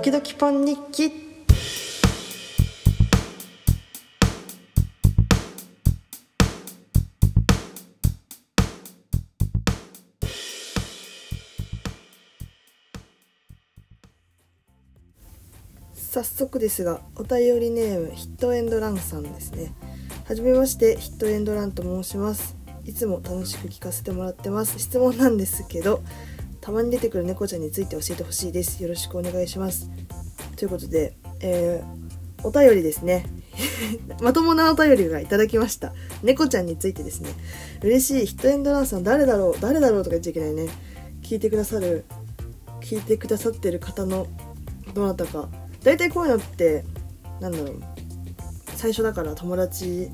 時々パン日記。早速ですがお便りネームヒットエンドランさんですね。はじめましてヒットエンドランと申します。いつも楽しく聞かせてもらってます。質問なんですけどたまに出てくる猫ちゃんについて教えてほしいです。よろしくお願いします。ということで、えー、お便りですね。まともなお便りがいただきました。猫ちゃんについてですね。嬉しい。ヒットエンドランさん誰だろう？誰だろうとか言っちゃいけないね。聞いてくださる聞いてくださってる方のどなたか。大体こういうのってなんだろう。最初だから友達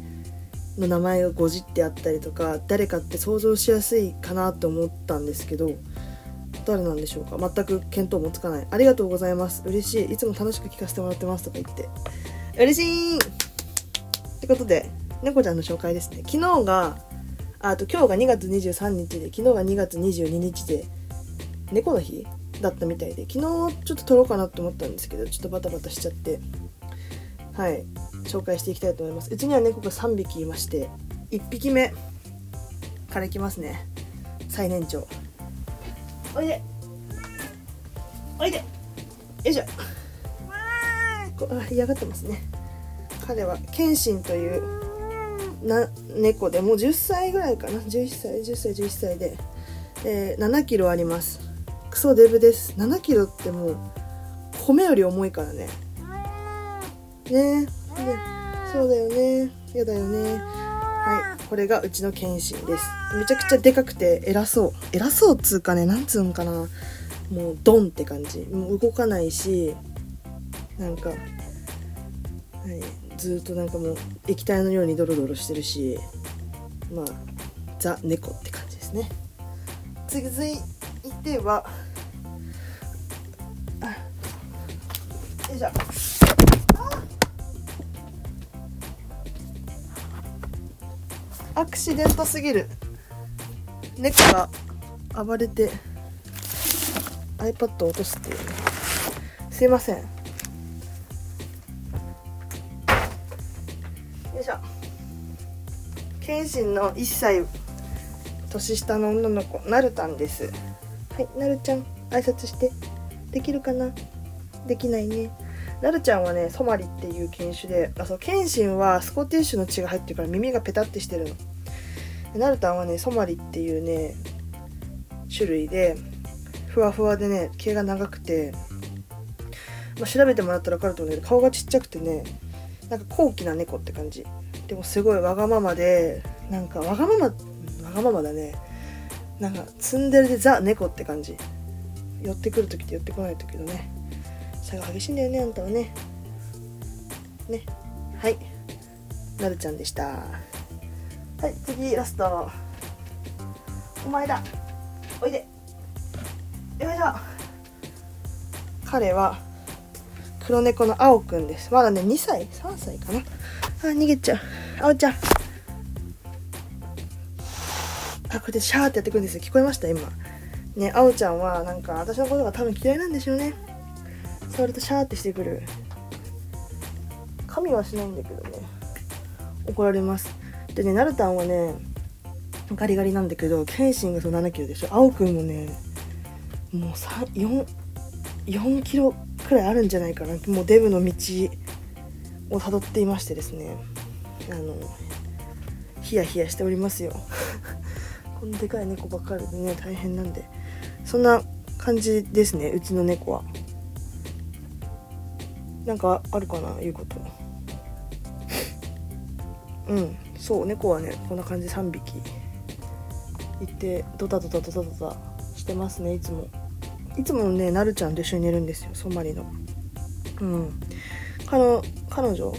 の名前がごじってあったりとか誰かって想像しやすいかなと思ったんですけど誰なんでしょうか？全く見当もつかない。ありがとうございます。嬉しい。いつも楽しく聞かせてもらってますとか言って。嬉しい！ってことで猫ちゃんの紹介ですね。昨日があと今日が2月23日で昨日が2月22日で猫の日だったみたいで昨日ちょっと撮ろうかなと思ったんですけどちょっとバタバタしちゃって。はい。紹介していきたいと思います。うちには猫が3匹いまして1匹目からいきますね。最年長。おいで。おいで。よいしょ。こあ嫌がってますね。彼は謙信というな猫でもう10歳ぐらいかな。11歳10歳11歳で、えー、7キロあります。クソデブです。7キロってもう米より重いからね。ね。ねそうだよね。やだよね。はい。これがうちの謙信です。めちゃくちゃでかくて偉そう。偉そうっつうかねなんつうんかな。もうドンって感じ。もう動かないしなんか、はい、ずっとなんかもう液体のようにドロドロしてるしまあザ猫って感じですね。続いてはよいしょ。アクシデントすぎる。猫が暴れて iPad を落とすっていう。すいません。よいしょ。謙信の1歳年下の女の子なるたんです。はいなるちゃん挨拶して。できるかな？できないね。なるちゃんはねソマリっていう犬種であそう謙信はスコティッシュの血が入ってるから耳がペタってしてるの。ナルタンはねソマリっていうね種類でふわふわでね毛が長くて、まあ、調べてもらったら分かると思うけど顔がちっちゃくてねなんか高貴な猫って感じ。でもすごいわがままでなんかわがままわがままだねなんかツンデレでザ猫って感じ。寄ってくる時と寄ってこない時のね。差が激しいんだよねあんたはね。ね。はい。なるちゃんでした。はい次ラスト。お前だ。おいで。よいしょ。彼は黒猫の青くんです。まだね2歳。3歳かな。あ逃げちゃう。青ちゃん。あこれでシャーってやってくるんですよ。聞こえました今。ね青ちゃんはなんか私のことが多分嫌いなんでしょうね。触るとシャーってしてくる。神はしないんだけどね。怒られます。でねナルタンはねガリガリなんだけど謙信がその7キロでしょ。青くんもねもう4 4キロくらいあるんじゃないかな。もうデブの道をたどっていましてですね。あのヒヤヒヤしておりますよ。こんでかい猫ばっかりでね大変なんで。そんな感じですねうちの猫は。なんかあるかな言うこと。うんそう猫はねこんな感じ。3匹。いてドタドタドタドタしてますねいつも。いつもねなるちゃんと一緒に寝るんですよソマリの。うん。彼彼女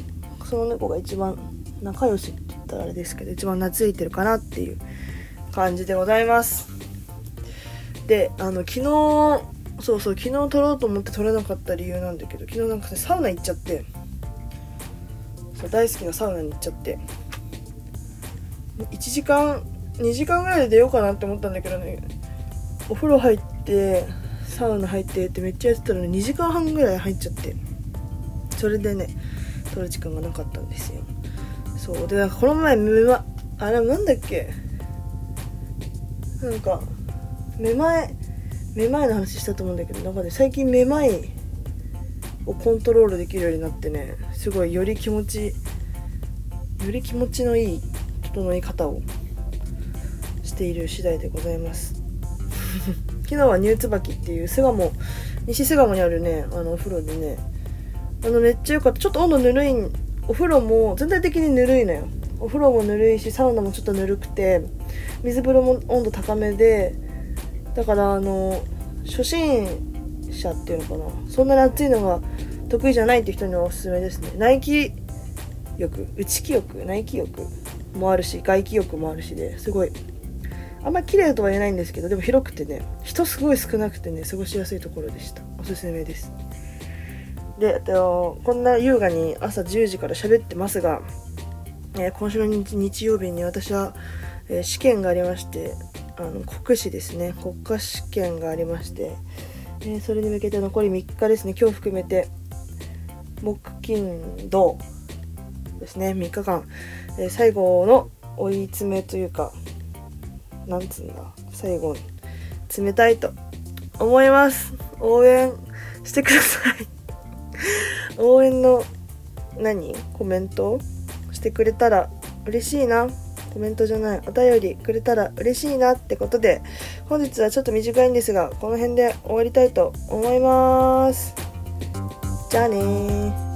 その猫が一番仲良しって言ったらあれですけど一番懐いてるかなっていう感じでございます。であの昨日そうそう昨日撮ろうと思って撮れなかった理由なんだけど昨日なんかねサウナ行っちゃって。そう大好きなサウナに行っちゃって。1時間2時間ぐらいで出ようかなって思ったんだけどね。お風呂入ってサウナ入ってってめっちゃやってたのに2時間半ぐらい入っちゃって。それでね撮る時間がなかったんですよ。そうでなんかこの前めまあれなんだっけ？なんかめまいめまいの話したと思うんだけどなんかね最近めまいをコントロールできるようになってねすごいより気持ちより気持ちのいい整い方をしている次第でございます。昨日はニューツバキっていう巣鴨西巣鴨にあるねあのお風呂でねあのめっちゃ良かったちょっと温度ぬるいお風呂も全体的にぬるいのよ。お風呂もぬるいしサウナもちょっとぬるくて水風呂も温度高めでだからあの初心者っていうのかな。そんなに暑いのが得意じゃないっていう人にはおすすめですね。内気浴内気浴内気浴もあるし外気浴もあるしですごい。あんまり綺麗とは言えないんですけどでも広くてね人すごい少なくてね過ごしやすいところでした。おすすめです。でこんな優雅に朝10時から喋ってますが、えー、今週の日曜日に私は、えー、試験がありましてあの国試ですね。国家試験がありまして、えー、それに向けて残り3日ですね。今日含めて。木金土ですね。3日間、え最後の追い詰めというかなんつうんだ。最後に。冷たいと思います。応援してください。応援の何？コメント？してくれたら嬉しいな。コメントじゃない。お便りくれたら嬉しいなってことで本日はちょっと短いんですがこの辺で終わりたいと思います。じゃあね